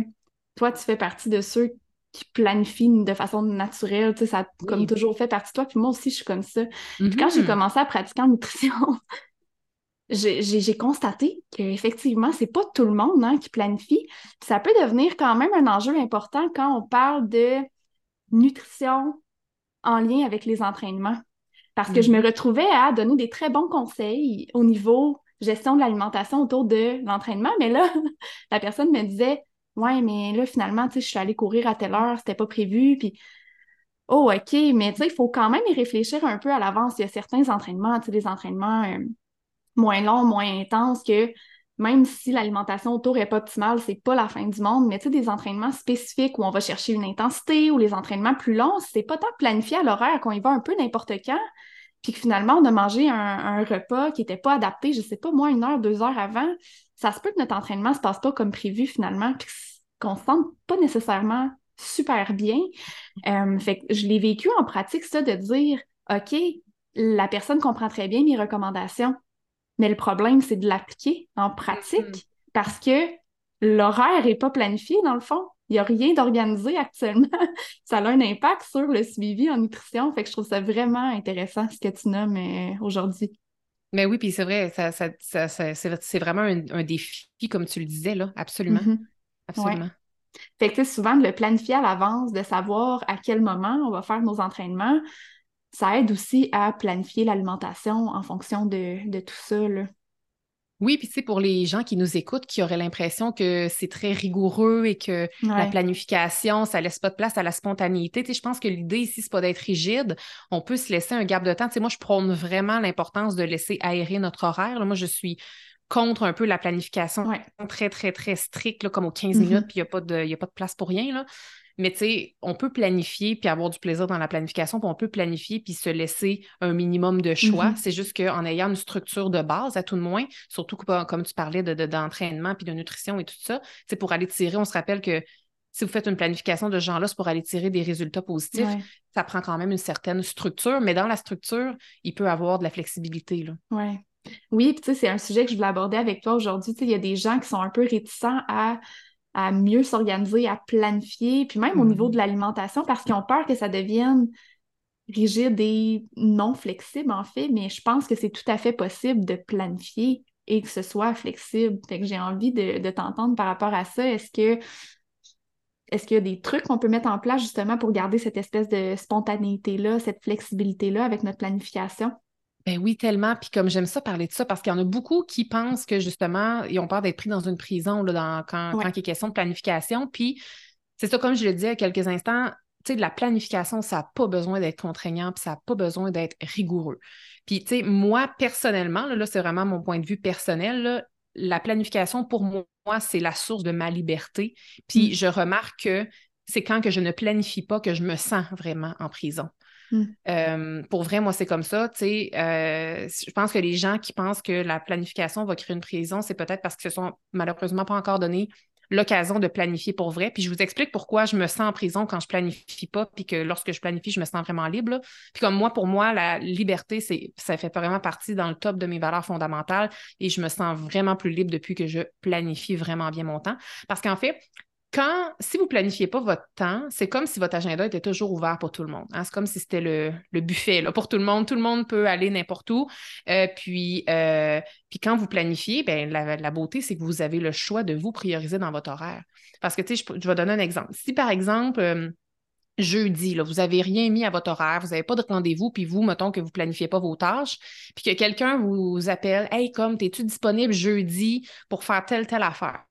toi, tu fais partie de ceux qui planifient de façon naturelle. Tu sais, ça a comme toujours fait partie de toi. Puis moi aussi, je suis comme ça. Puis quand j'ai mm-hmm. commencé à pratiquer en nutrition, j'ai constaté qu'effectivement, c'est pas tout le monde hein, qui planifie. ça peut devenir quand même un enjeu important quand on parle de nutrition en lien avec les entraînements. Parce que je me retrouvais à donner des très bons conseils au niveau gestion de l'alimentation autour de l'entraînement. Mais là, la personne me disait Ouais, mais là, finalement, tu sais, je suis allée courir à telle heure, c'était pas prévu. Puis, oh, OK, mais tu sais, il faut quand même y réfléchir un peu à l'avance. Il y a certains entraînements, tu sais, des entraînements euh, moins longs, moins intenses que même si l'alimentation autour n'est pas optimale, c'est pas la fin du monde, mais tu sais, des entraînements spécifiques où on va chercher une intensité ou les entraînements plus longs, c'est pas tant planifié à l'horaire qu'on y va un peu n'importe quand, puis que finalement, on a mangé un, repas qui n'était pas adapté, je sais pas, moi, une heure, deux heures avant, ça se peut que notre entraînement se passe pas comme prévu finalement, puis qu'on se sente pas nécessairement super bien. Euh, fait que je l'ai vécu en pratique, ça, de dire, OK, la personne comprend très bien mes recommandations, mais le problème, c'est de l'appliquer en pratique. parce que l'horaire n'est pas planifié dans le fond. Il n'y a rien d'organisé actuellement. ça a un impact sur le suivi en nutrition. Fait que je trouve ça vraiment intéressant ce que tu nommes euh, aujourd'hui. Mais oui, puis c'est vrai, ça, c'est vraiment un, défi, comme tu le disais, là, absolument. Mm-hmm. Absolument. Fait que souvent, de le planifier à l'avance, de savoir à quel moment on va faire nos entraînements, ça aide aussi à planifier l'alimentation en fonction de, de tout ça. Là. Oui, puis c'est pour les gens qui nous écoutent, qui auraient l'impression que c'est très rigoureux et que la planification, ça laisse pas de place à la spontanéité. je pense que l'idée ici, c'est pas d'être rigide. On peut se laisser un gap de temps. Moi, je prône vraiment l'importance de laisser aérer notre horaire. moi, je suis contre un peu la planification très, très, très stricte, comme aux 15 mm-hmm. minutes, puis il n'y a, pas de, a pas de place pour rien. Là. Mais tu sais, on peut planifier puis avoir du plaisir dans la planification, puis on peut planifier puis se laisser un minimum de choix. Mm-hmm. C'est juste qu'en ayant une structure de base, à tout de moins, surtout comme tu parlais d'entraînement de, puis de nutrition et tout ça, c'est pour aller tirer, on se rappelle que si vous faites une planification de ce genre-là, c'est pour aller tirer des résultats positifs. Ça prend quand même une certaine structure, mais dans la structure, il peut avoir de la flexibilité. Là. Ouais. Oui, puis tu sais, c'est un sujet que je voulais aborder avec toi aujourd'hui. Tu sais, il y a des gens qui sont un peu réticents à à mieux s'organiser, à planifier, puis même au niveau mm-hmm. de l'alimentation, parce qu'ils ont peur que ça devienne rigide et non flexible, en fait, mais je pense que c'est tout à fait possible de planifier et que ce soit flexible. Fait que j'ai envie de, t'entendre par rapport à ça. Est-ce que est-ce qu'il y a des trucs qu'on peut mettre en place justement pour garder cette espèce de spontanéité-là, cette flexibilité-là avec notre planification? Ben oui, tellement. Puis comme j'aime ça parler de ça, parce qu'il y en a beaucoup qui pensent que justement, ils ont peur d'être pris dans une prison là, quand, il est question de planification. Puis c'est ça, comme je le disais il y a quelques instants, tu sais, de la planification, ça n'a pas besoin d'être contraignant, puis ça n'a pas besoin d'être rigoureux. Puis, tu sais, moi, personnellement, là, c'est vraiment mon point de vue personnel, la planification, pour moi, c'est la source de ma liberté. Puis, mmh. je remarque que c'est quand que je ne planifie pas que je me sens vraiment en prison. Mm. Euh, pour vrai, moi, c'est comme ça. Euh, je pense que les gens qui pensent que la planification va créer une prison, c'est peut-être parce qu'ils se sont malheureusement pas encore donné l'occasion de planifier pour vrai. Puis je vous explique pourquoi je me sens en prison quand je planifie pas, puis que lorsque je planifie, je me sens vraiment libre. Puis comme moi, pour moi, la liberté, ça fait vraiment partie dans le top de mes valeurs fondamentales et je me sens vraiment plus libre depuis que je planifie vraiment bien mon temps. Parce qu'en fait, quand, si vous ne planifiez pas votre temps, c'est comme si votre agenda était toujours ouvert pour tout le monde. Hein. C'est comme si c'était le, buffet là, pour tout le monde. Tout le monde peut aller n'importe où. Euh, puis, euh, puis quand vous planifiez, ben, la, beauté, c'est que vous avez le choix de vous prioriser dans votre horaire. Parce que, tu sais, je, vais donner un exemple. Si, par exemple, euh, jeudi, vous n'avez rien mis à votre horaire, vous n'avez pas de rendez-vous, puis vous, mettons que vous ne planifiez pas vos tâches, puis que quelqu'un vous appelle Hey, comme, es-tu disponible jeudi pour faire telle, telle affaire?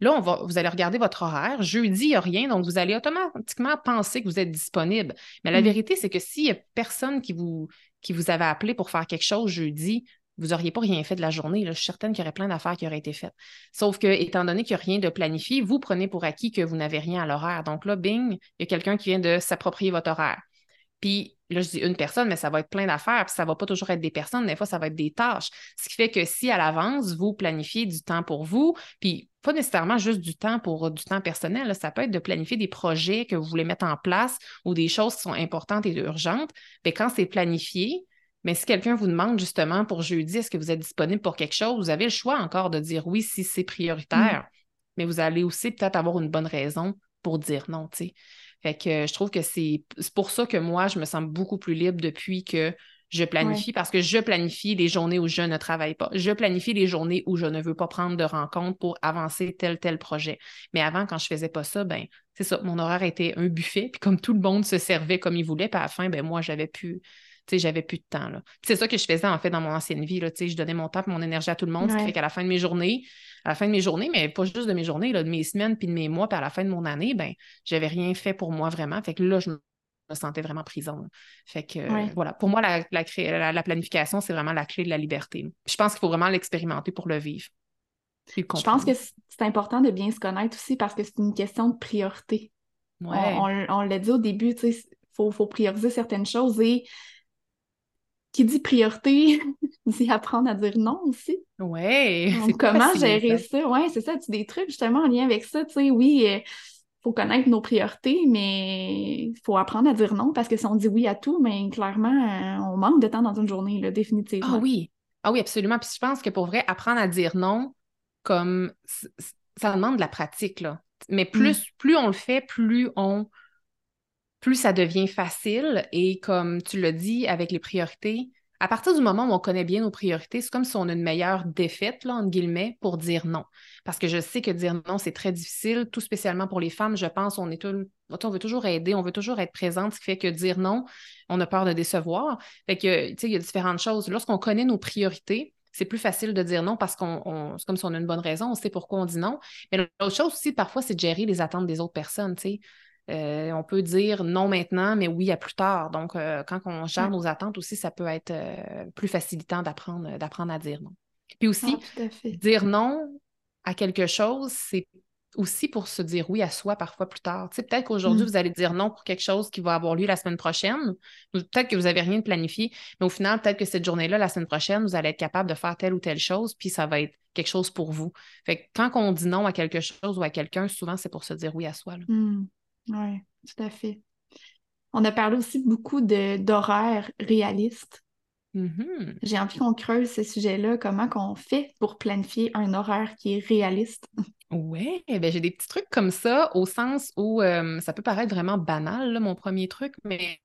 Là, on va, vous allez regarder votre horaire. Jeudi, il n'y a rien, donc vous allez automatiquement penser que vous êtes disponible. Mais la mm. vérité, c'est que s'il n'y a personne qui vous, qui vous avait appelé pour faire quelque chose jeudi, vous n'auriez pas rien fait de la journée. Je suis certaine qu'il y aurait plein d'affaires qui auraient été faites. Sauf que, étant donné qu'il n'y a rien de planifié, vous prenez pour acquis que vous n'avez rien à l'horaire. Donc là, bing, il y a quelqu'un qui vient de s'approprier votre horaire. Puis là, je dis une personne, mais ça va être plein d'affaires, puis ça ne va pas toujours être des personnes, des fois, ça va être des tâches. Ce qui fait que si à l'avance, vous planifiez du temps pour vous, puis pas nécessairement juste du temps pour du temps personnel, ça peut être de planifier des projets que vous voulez mettre en place ou des choses qui sont importantes et urgentes. Bien, quand c'est planifié, mais si quelqu'un vous demande justement pour jeudi, est-ce que vous êtes disponible pour quelque chose, vous avez le choix encore de dire oui si c'est prioritaire, mmh. mais vous allez aussi peut-être avoir une bonne raison pour dire non, tu sais. Fait que je trouve que c'est pour ça que moi, je me sens beaucoup plus libre depuis que je planifie parce que je planifie les journées où je ne travaille pas. Je planifie les journées où je ne veux pas prendre de rencontre pour avancer tel tel projet. Mais avant, quand je faisais pas ça, ben c'est ça, mon horaire était un buffet. Puis comme tout le monde se servait comme il voulait, puis à la fin, ben moi, j'avais pu sais, j'avais plus de temps. C'est ça que je faisais en fait dans mon ancienne vie. Là, je donnais mon temps et mon énergie à tout le monde, ce qui fait qu'à la fin de mes journées, à la fin de mes journées, mais pas juste de mes journées, là, de mes semaines puis de mes mois, puis à la fin de mon année, ben, j'avais rien fait pour moi vraiment. Fait que là, je me sentais vraiment prison. Fait que voilà, pour moi, la, la, planification, c'est vraiment la clé de la liberté. Je pense qu'il faut vraiment l'expérimenter pour le vivre. Je pense que c'est important de bien se connaître aussi parce que c'est une question de priorité. On, l'a dit au début, il faut, faut prioriser certaines choses et qui dit priorité dit apprendre à dire non aussi. Ouais. comment gérer ça? Ouais, c'est ça. Tu des trucs justement en lien avec ça. Tu sais, oui, euh, faut connaître nos priorités, mais il faut apprendre à dire non parce que si on dit oui à tout, mais clairement, euh, on manque de temps dans une journée, là, définitivement. Ah oui. Ah oui, absolument. Puis je pense que pour vrai, apprendre à dire non, comme ça demande de la pratique, là. Mais mm. plus, plus on le fait, plus on plus ça devient facile. Et comme tu l'as dit, avec les priorités, à partir du moment où on connaît bien nos priorités, c'est comme si on a une meilleure défaite, entre guillemets, pour dire non. Parce que je sais que dire non, c'est très difficile, tout spécialement pour les femmes. Je pense on est tout, on veut toujours aider, on veut toujours être présente, ce qui fait que dire non, on a peur de décevoir. Fait que, tu sais, il y a différentes choses. Lorsqu'on connaît nos priorités, c'est plus facile de dire non parce qu'on c'est comme si on a une bonne raison, on sait pourquoi on dit non. Mais l'autre chose aussi, parfois, c'est de gérer les attentes des autres personnes. Euh, on peut dire non maintenant, mais oui à plus tard. Donc, euh, quand on gère nos attentes aussi, ça peut être euh, plus facilitant d'apprendre, d'apprendre à dire non. Puis aussi, ah, dire non à quelque chose, c'est aussi pour se dire oui à soi parfois plus tard. Tu sais, peut-être qu'aujourd'hui, mm. vous allez dire non pour quelque chose qui va avoir lieu la semaine prochaine. Peut-être que vous n'avez rien de planifié, mais au final, peut-être que cette journée-là, la semaine prochaine, vous allez être capable de faire telle ou telle chose, puis ça va être quelque chose pour vous. Fait que quand on dit non à quelque chose ou à quelqu'un, souvent, c'est pour se dire oui à soi. Mm. Oui, tout à fait. On a parlé aussi beaucoup d'horaires réalistes. Mm-hmm. J'ai envie qu'on creuse ce sujet-là, comment qu'on fait pour planifier un horaire qui est réaliste? Oui, ben j'ai des petits trucs comme ça, au sens où euh, ça peut paraître vraiment banal, mon premier truc, mais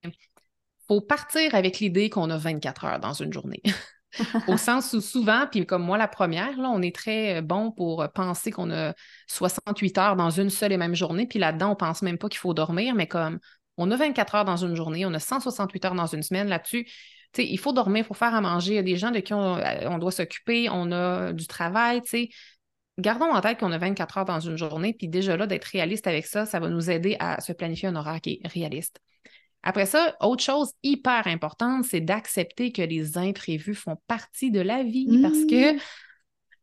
faut partir avec l'idée qu'on a 24 heures dans une journée. au sens où souvent, puis comme moi la première, on est très euh, bon pour penser qu'on a 68 heures dans une seule et même journée, puis là-dedans, on pense même pas qu'il faut dormir, mais comme on a 24 heures dans une journée, on a 168 heures dans une semaine là-dessus. il faut dormir, il faut faire à manger. Il y a des gens de qui on, euh, on doit s'occuper, on a du travail. Gardons en tête qu'on a 24 heures dans une journée, puis déjà là, d'être réaliste avec ça, ça va nous aider à se planifier un horaire qui est réaliste. Après ça, autre chose hyper importante, c'est d'accepter que les imprévus font partie de la vie parce que, mmh.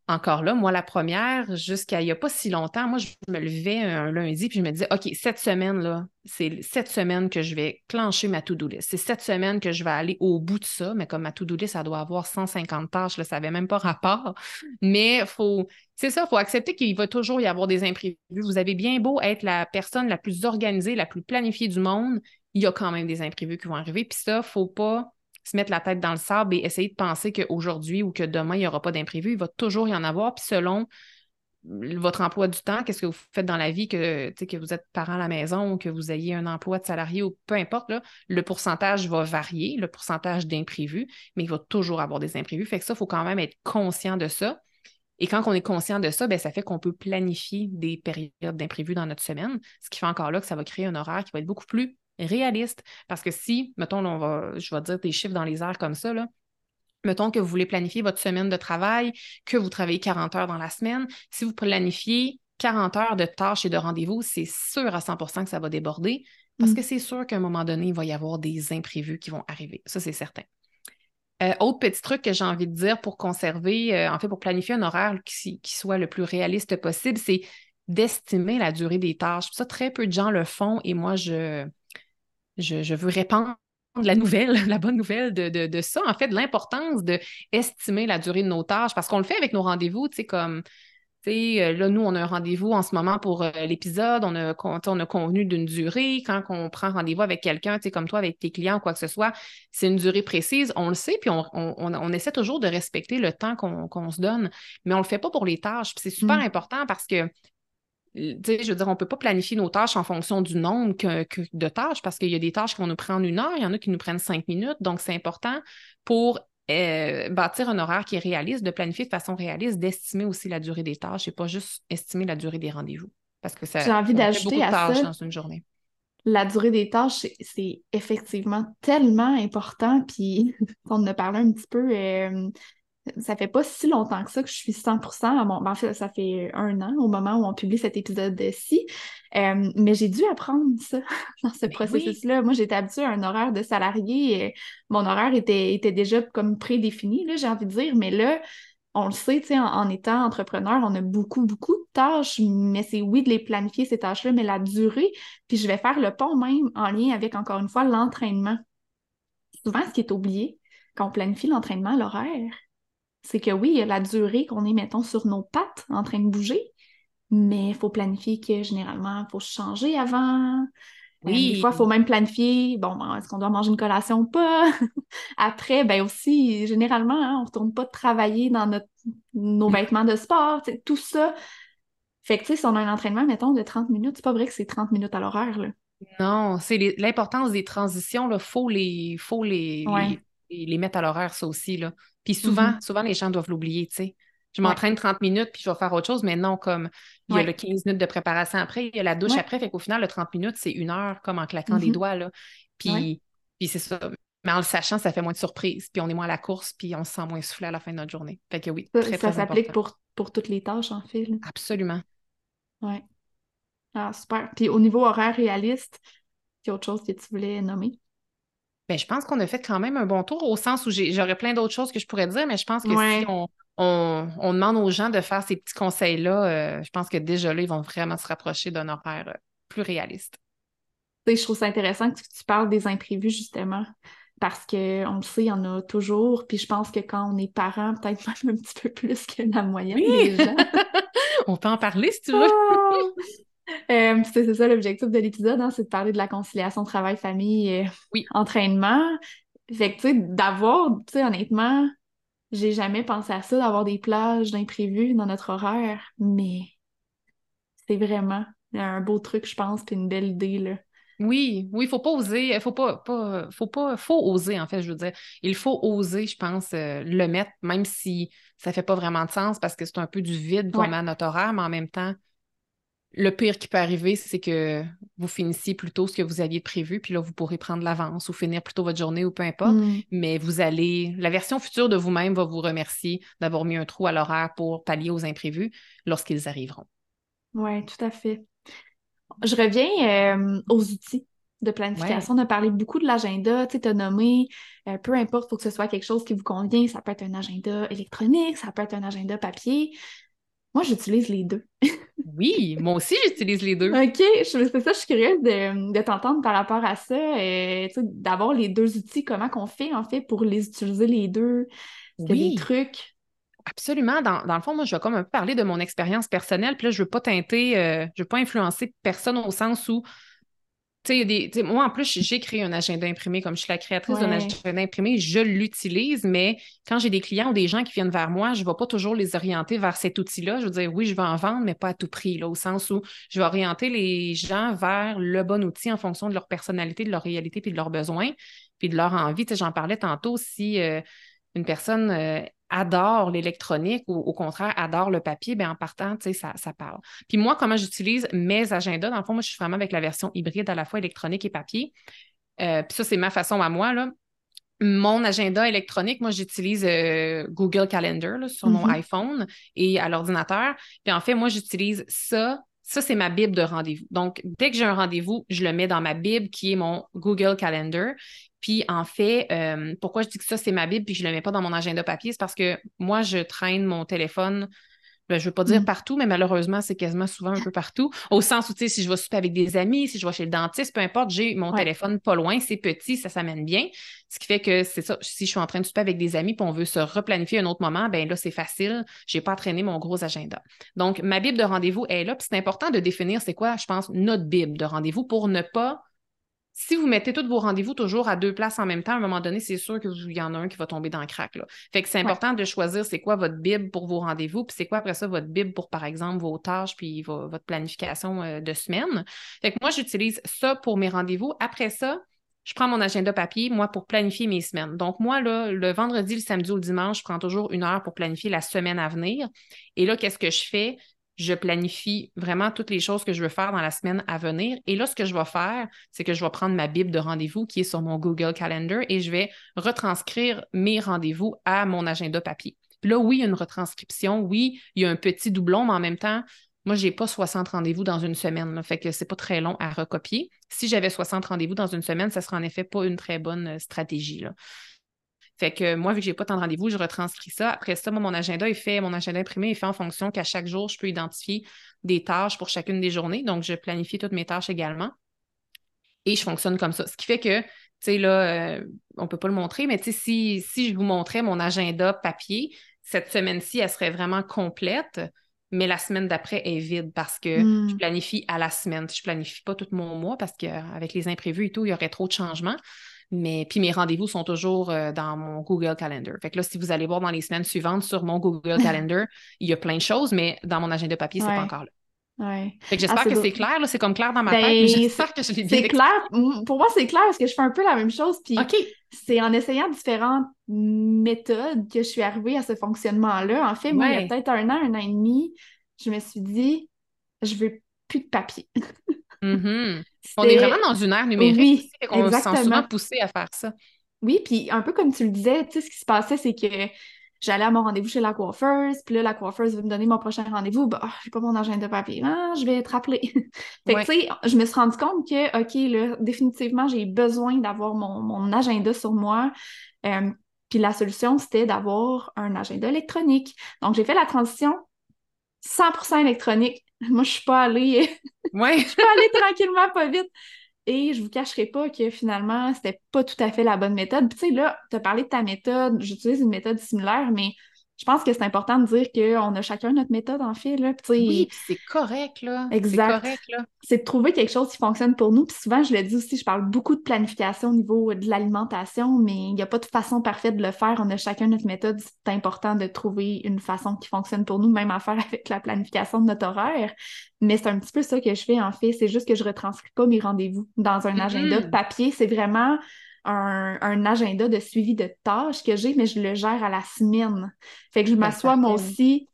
encore là, moi, la première, jusqu'à il n'y a pas si longtemps, moi, je me levais un lundi puis je me disais, OK, cette semaine-là, c'est cette semaine que je vais clencher ma to-do list. C'est cette semaine que je vais aller au bout de ça, mais comme ma to-do list, ça doit avoir 150 tâches, là, ça n'avait même pas rapport. Mais faut, c'est ça, il faut accepter qu'il va toujours y avoir des imprévus. Vous avez bien beau être la personne la plus organisée, la plus planifiée du monde, il y a quand même des imprévus qui vont arriver. Puis ça, il ne faut pas se mettre la tête dans le sable et essayer de penser qu'aujourd'hui ou que demain, il n'y aura pas d'imprévus. Il va toujours y en avoir. Puis selon votre emploi du temps, qu'est-ce que vous faites dans la vie, que, que vous êtes parent à la maison ou que vous ayez un emploi de salarié ou peu importe, le pourcentage va varier, le pourcentage d'imprévus, mais il va toujours avoir des imprévus. Fait que ça, il faut quand même être conscient de ça. Et quand on est conscient de ça, bien, ça fait qu'on peut planifier des périodes d'imprévus dans notre semaine, ce qui fait encore là que ça va créer un horaire qui va être beaucoup plus réaliste. Parce que si, mettons, on va, je vais dire des chiffres dans les airs comme ça, là, mettons que vous voulez planifier votre semaine de travail, que vous travaillez 40 heures dans la semaine, si vous planifiez 40 heures de tâches et de rendez-vous, c'est sûr à 100% que ça va déborder parce mm. que c'est sûr qu'à un moment donné, il va y avoir des imprévus qui vont arriver. Ça, c'est certain. Euh, autre petit truc que j'ai envie de dire pour conserver, euh, en fait, pour planifier un horaire qui, qui, soit le plus réaliste possible, c'est d'estimer la durée des tâches. Ça, très peu de gens le font et moi, je, je, veux répandre la nouvelle, la bonne nouvelle de, ça, en fait, l'importance d'estimer la durée de nos tâches, parce qu'on le fait avec nos rendez-vous, tu sais, comme, tu sais, euh, là, nous, on a un rendez-vous en ce moment pour euh, l'épisode, on a, on a convenu d'une durée, quand on prend rendez-vous avec quelqu'un, tu sais, comme toi, avec tes clients ou quoi que ce soit, c'est une durée précise, on le sait, puis on, essaie toujours de respecter le temps qu'on se donne, mais on le fait pas pour les tâches, c'est super mmh. important parce que je veux dire, on ne peut pas planifier nos tâches en fonction du nombre de tâches parce qu'il y a des tâches qui vont nous prendre une heure, il y en a qui nous prennent cinq minutes. Donc, c'est important pour euh, bâtir un horaire qui est réaliste, de planifier de façon réaliste, d'estimer aussi la durée des tâches et pas juste estimer la durée des rendez-vous. Parce que ça J'ai envie d'ajouter à tâches ça, dans une journée. La durée des tâches, c'est effectivement tellement important. Puis, on en a parlé un petit peu euh, ça fait pas si longtemps que ça que je suis 100% à mon... Ben, en fait, ça fait un an au moment où on publie cet épisode-ci. Euh, mais j'ai dû apprendre ça dans ce ben processus-là. Moi, j'étais habituée à un horaire de salarié. Et mon horaire était, était déjà comme prédéfini, j'ai envie de dire. Mais là, on le sait, en, en étant entrepreneur, on a beaucoup, beaucoup de tâches, mais c'est oui de les planifier, ces tâches-là, mais la durée, puis je vais faire le pont même en lien avec, encore une fois, l'entraînement. Souvent, ce qui est oublié quand on planifie l'entraînement, l'horaire, c'est que oui, il y a la durée qu'on est, mettons, sur nos pattes en train de bouger, mais il faut planifier que généralement, il faut changer avant. Oui. des fois, il faut même planifier, bon, ben, est-ce qu'on doit manger une collation ou pas? Après, ben aussi, généralement, hein, on ne retourne pas travailler dans notre, nos vêtements de sport, tout ça. Fait que, tu sais, si on a un entraînement, mettons, de 30 minutes, c'est pas vrai que c'est 30 minutes à l'horaire, là. Non, c'est l'importance des transitions, il faut, les, faut les, les, mettre à l'horaire, ça aussi. Là. Puis souvent, mm-hmm. souvent, les gens doivent l'oublier, tu sais. Je m'entraîne 30 minutes, puis je vais faire autre chose, mais non, comme il y a le 15 minutes de préparation après, il y a la douche après, fait qu'au final, le 30 minutes, c'est une heure, comme en claquant des mm-hmm. doigts, là. Puis, puis c'est ça. Mais en le sachant, ça fait moins de surprise, puis on est moins à la course, puis on se sent moins soufflé à la fin de notre journée. Fait que oui, ça, très, Ça s'applique pour, pour toutes les tâches, en fait. Absolument. Oui. Ah, super. Puis au niveau horaire réaliste, il y a autre chose que tu voulais nommer? Bien, je pense qu'on a fait quand même un bon tour au sens où j'aurais plein d'autres choses que je pourrais dire, mais je pense que si on, demande aux gens de faire ces petits conseils-là, euh, je pense que déjà là, ils vont vraiment se rapprocher d'un horaire euh, plus réaliste. je trouve ça intéressant que tu parles des imprévus, justement parce qu'on le sait, il y en a toujours. Puis je pense que quand on est parent, peut-être même un petit peu plus que la moyenne des gens. on peut en parler si tu veux. Oh! Euh, c'est ça l'objectif de l'épisode, hein, c'est de parler de la conciliation travail-famille et oui. entraînement. Fait que, tu sais, d'avoir, tu sais, honnêtement, j'ai jamais pensé à ça, d'avoir des plages d'imprévus dans notre horaire, mais c'est vraiment un beau truc, je pense, puis une belle idée, là. Oui, oui, il faut pas oser, faut pas, pas, faut pas, faut oser, en fait, je veux dire. Il faut oser, je pense, euh, le mettre, même si ça fait pas vraiment de sens parce que c'est un peu du vide qu'on met à notre horaire, mais en même temps, le pire qui peut arriver, c'est que vous finissiez plus tôt ce que vous aviez prévu, puis là, vous pourrez prendre l'avance ou finir plus tôt votre journée ou peu importe. Mm. Mais vous allez, la version future de vous-même va vous remercier d'avoir mis un trou à l'horaire pour pallier aux imprévus lorsqu'ils arriveront. Oui, tout à fait. Je reviens euh, aux outils de planification. On a parlé beaucoup de l'agenda, tu as nommé, euh, peu importe, il faut que ce soit quelque chose qui vous convient. Ça peut être un agenda électronique, ça peut être un agenda papier. Moi, j'utilise les deux. oui, moi aussi, j'utilise les deux. OK, c'est ça, je suis curieuse de, t'entendre par rapport à ça, euh, d'avoir les deux outils, comment qu'on fait, en fait, pour les utiliser les deux? Oui. des trucs? Absolument. Dans, le fond, moi, je vais comme un peu parler de mon expérience personnelle. Puis là, je ne veux pas teinter, euh, je ne veux pas influencer personne au sens où, tu sais, des, moi, en plus, j'ai créé un agenda imprimé, comme je suis la créatrice d'un agenda imprimé, je l'utilise, mais quand j'ai des clients ou des gens qui viennent vers moi, je ne vais pas toujours les orienter vers cet outil-là. Je veux dire, oui, je vais en vendre, mais pas à tout prix, là, au sens où je vais orienter les gens vers le bon outil en fonction de leur personnalité, de leur réalité, puis de leurs besoins, puis de leur envie. J'en parlais tantôt, si euh, une personne euh, adore l'électronique ou au contraire adore le papier, bien en partant, tu sais, ça, ça parle. Puis moi, comment j'utilise mes agendas, dans le fond, moi, je suis vraiment avec la version hybride à la fois électronique et papier. Euh, puis ça, c'est ma façon à moi, là. Mon agenda électronique, moi, j'utilise euh, Google Calendar sur mon mm-hmm. iPhone et à l'ordinateur. Puis en fait, moi, j'utilise ça ça, c'est ma Bible de rendez-vous. Donc, dès que j'ai un rendez-vous, je le mets dans ma Bible qui est mon Google Calendar. Puis en fait, euh, pourquoi je dis que ça, c'est ma Bible, puis je ne le mets pas dans mon agenda papier, c'est parce que moi, je traîne mon téléphone ben, je ne veux pas dire mm. partout, mais malheureusement, c'est quasiment souvent un peu partout. Au sens où, tu sais, si je vais souper avec des amis, si je vais chez le dentiste, peu importe, j'ai mon téléphone pas loin, c'est petit, ça s'amène bien. Ce qui fait que c'est ça, si je suis en train de souper avec des amis puis on veut se replanifier un autre moment, ben là, c'est facile. Je n'ai pas traîné mon gros agenda. Donc, ma Bible de rendez-vous est là, puis c'est important de définir c'est quoi, je pense, notre Bible de rendez-vous pour ne pas si vous mettez tous vos rendez-vous toujours à deux places en même temps, à un moment donné, c'est sûr qu'il y en a un qui va tomber dans le crack. Là. Fait que c'est important de choisir c'est quoi votre Bible pour vos rendez-vous, puis c'est quoi après ça votre Bible pour, par exemple, vos tâches, puis votre planification euh, de semaine. Fait que moi, j'utilise ça pour mes rendez-vous. Après ça, je prends mon agenda papier, moi, pour planifier mes semaines. Donc, moi, là, le vendredi, le samedi ou le dimanche, je prends toujours une heure pour planifier la semaine à venir. Et là, qu'est-ce que je fais? Je planifie vraiment toutes les choses que je veux faire dans la semaine à venir. Et là, ce que je vais faire, c'est que je vais prendre ma Bible de rendez-vous qui est sur mon Google Calendar et je vais retranscrire mes rendez-vous à mon agenda papier. Puis là, oui, il y a une retranscription, oui, il y a un petit doublon, mais en même temps, moi, je n'ai pas 60 rendez-vous dans une semaine, là, fait que c'est pas très long à recopier. Si j'avais 60 rendez-vous dans une semaine, ça serait en effet pas une très bonne euh, stratégie. Fait que moi, vu que j'ai pas tant de rendez-vous, je retranscris ça. Après ça, mon agenda est fait, mon agenda imprimé est fait en fonction qu'à chaque jour, je peux identifier des tâches pour chacune des journées. Donc, je planifie toutes mes tâches également. Et je fonctionne comme ça. Ce qui fait que, tu sais, là, euh, on peut pas le montrer, mais tu sais, si, si je vous montrais mon agenda papier, cette semaine-ci, elle serait vraiment complète. mais la semaine d'après est vide parce que je hmm. planifie à la semaine. Je planifie pas tout mon mois parce qu'avec les imprévus et tout, il y aurait trop de changements. Mais puis mes rendez-vous sont toujours euh, dans mon Google Calendar. Fait que là, si vous allez voir dans les semaines suivantes sur mon Google Calendar, il y a plein de choses, mais dans mon agenda papier, c'est pas encore là. Ouais. Fait que j'espère ah, que c'est clair, c'est comme clair dans ma tête, ben, j'espère que je l'ai C'est clair, pour moi c'est clair parce que je fais un peu la même chose, puis c'est en essayant différentes méthodes que je suis arrivée à ce fonctionnement-là. En fait, moi, il y a peut-être un an, un an et demi, je me suis dit, je veux plus de papier. Mm-hmm. On est vraiment dans une ère numérique, oui, on se sent souvent poussé à faire ça. Oui, puis un peu comme tu le disais, tu sais, ce qui se passait, c'est que j'allais à mon rendez-vous chez la coiffeuse, puis là, la coiffeuse veut me donner mon prochain rendez-vous, bah, j'ai pas mon agenda de papier, ah, je vais te rappeler. fait que, tu sais, je me suis rendu compte que, OK, là, définitivement, j'ai besoin d'avoir mon, mon, agenda sur moi. Euh, puis la solution, c'était d'avoir un agenda électronique. Donc, j'ai fait la transition 100% électronique. Moi, je suis pas allée... Ouais. je suis pas allée tranquillement, pas vite. Et je vous cacherai pas que finalement, c'était pas tout à fait la bonne méthode. tu sais, là, tu as parlé de ta méthode, j'utilise une méthode similaire, mais je pense que c'est important de dire qu'on a chacun notre méthode, en fait. Là. oui, c'est correct, là. Exact. C'est de trouver quelque chose qui fonctionne pour nous. Puis souvent, je le dis aussi, je parle beaucoup de planification au niveau de l'alimentation, mais il n'y a pas de façon parfaite de le faire. On a chacun notre méthode. C'est important de trouver une façon qui fonctionne pour nous, même à faire avec la planification de notre horaire. Mais c'est un petit peu ça que je fais, en fait. C'est juste que je retranscris pas mes rendez-vous dans un agenda de mm-hmm. papier. C'est vraiment un, agenda de suivi de tâches que j'ai, mais je le gère à la semaine. Fait que je m'assois moi aussi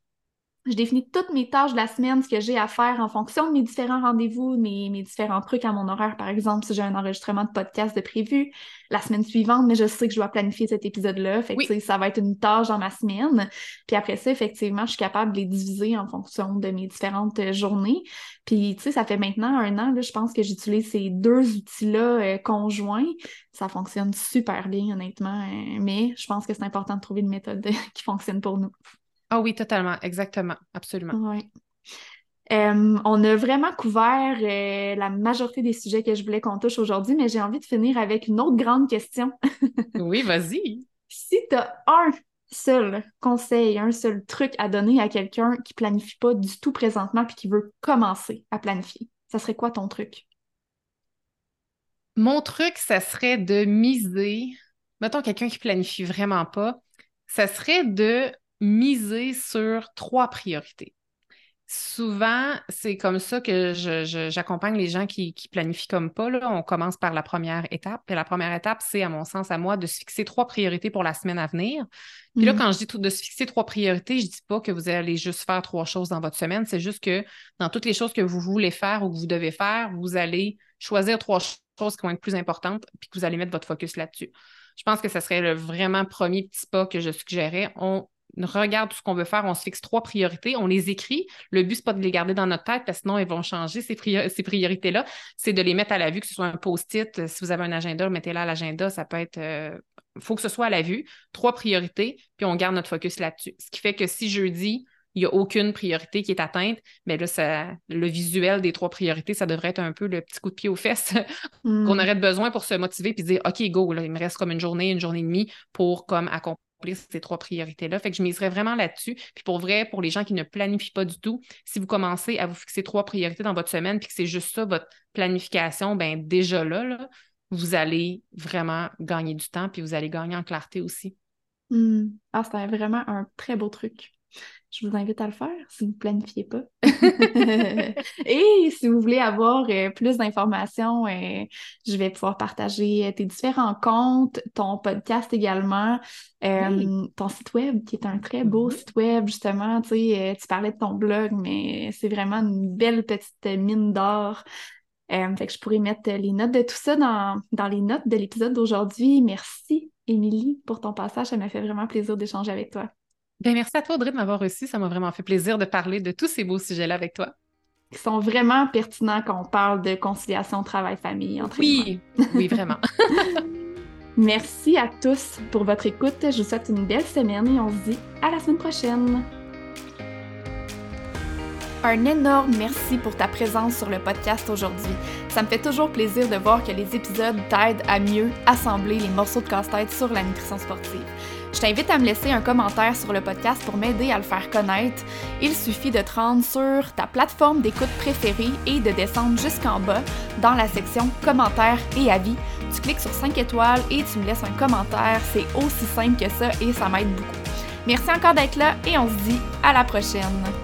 je définis toutes mes tâches de la semaine, ce que j'ai à faire en fonction de mes différents rendez-vous, mes, mes différents trucs à mon horaire. Par exemple, si j'ai un enregistrement de podcast de prévu la semaine suivante, mais je sais que je dois planifier cet épisode-là. Fait que ça va être une tâche dans ma semaine. Puis après ça, effectivement, je suis capable de les diviser en fonction de mes différentes euh, journées. Puis, tu sais, ça fait maintenant un an, là, je pense que j'utilise ces deux outils-là euh, conjoints. Ça fonctionne super bien, honnêtement. Euh, mais je pense que c'est important de trouver une méthode qui fonctionne pour nous. Ah oui, totalement, exactement, absolument. Oui. on a vraiment couvert euh, la majorité des sujets que je voulais qu'on touche aujourd'hui, mais j'ai envie de finir avec une autre grande question. oui, vas-y. Si tu as un seul conseil, un seul truc à donner à quelqu'un qui planifie pas du tout présentement puis qui veut commencer à planifier, ça serait quoi ton truc? Mon truc, ça serait de miser, mettons quelqu'un qui planifie vraiment pas, ça serait de miser sur trois priorités. Souvent, c'est comme ça que j'accompagne les gens qui, planifient comme pas. Là. On commence par la première étape. Et la première étape, c'est, à mon sens, à moi, de se fixer trois priorités pour la semaine à venir. Puis là, mm. quand je dis de se fixer trois priorités, je dis pas que vous allez juste faire trois choses dans votre semaine. C'est juste que dans toutes les choses que vous voulez faire ou que vous devez faire, vous allez choisir trois choses qui vont être plus importantes puis que vous allez mettre votre focus là-dessus. Je pense que ce serait le vraiment premier petit pas que je suggérais. On regarde tout ce qu'on veut faire, on se fixe trois priorités, on les écrit. Le but, c'est pas de les garder dans notre tête parce que sinon, elles vont changer, ces, priorités-là. C'est de les mettre à la vue, que ce soit un post-it. Si vous avez un agenda, mettez-le à l'agenda. Ça peut être. Il euh, faut que ce soit à la vue. Trois priorités, puis on garde notre focus là-dessus. Ce qui fait que si jeudi, il n'y a aucune priorité qui est atteinte, mais là, ça, le visuel des trois priorités, ça devrait être un peu le petit coup de pied aux fesses qu'on hmm. aurait besoin pour se motiver puis dire OK, go, là, il me reste comme une journée, une journée et demie pour comme accompagner ces trois priorités-là. Fait que je miserais vraiment là-dessus. Puis pour vrai, pour les gens qui ne planifient pas du tout, si vous commencez à vous fixer trois priorités dans votre semaine, puis que c'est juste ça, votre planification, ben déjà là, vous allez vraiment gagner du temps, puis vous allez gagner en clarté aussi. Hmm. Ah, c'est vraiment un très beau truc. Je vous invite à le faire si vous ne planifiez pas. Et si vous voulez avoir euh, plus d'informations, euh, je vais pouvoir partager euh, tes différents comptes, ton podcast également, ton site web qui est un très beau mm-hmm. site web, justement. Tu, sais, tu parlais de ton blog, mais c'est vraiment une belle petite mine d'or. fait que je pourrais mettre les notes de tout ça dans, dans les notes de l'épisode d'aujourd'hui. Merci, Émilie, pour ton passage. Ça m'a fait vraiment plaisir d'échanger avec toi. Ben, merci à toi, Audrey, de m'avoir reçu. Ça m'a vraiment fait plaisir de parler de tous ces beaux sujets-là avec toi. Ils sont vraiment pertinents quand on parle de conciliation travail-famille. Oui, oui, vraiment. merci à tous pour votre écoute. Je vous souhaite une belle semaine et on se dit à la semaine prochaine. Un énorme merci pour ta présence sur le podcast aujourd'hui. Ça me fait toujours plaisir de voir que les épisodes t'aident à mieux assembler les morceaux de casse-tête sur la nutrition sportive. Je t'invite à me laisser un commentaire sur le podcast pour m'aider à le faire connaître. Il suffit de te rendre sur ta plateforme d'écoute préférée et de descendre jusqu'en bas dans la section commentaires et avis. Tu cliques sur 5 étoiles et tu me laisses un commentaire. C'est aussi simple que ça et ça m'aide beaucoup. Merci encore d'être là et on se dit à la prochaine.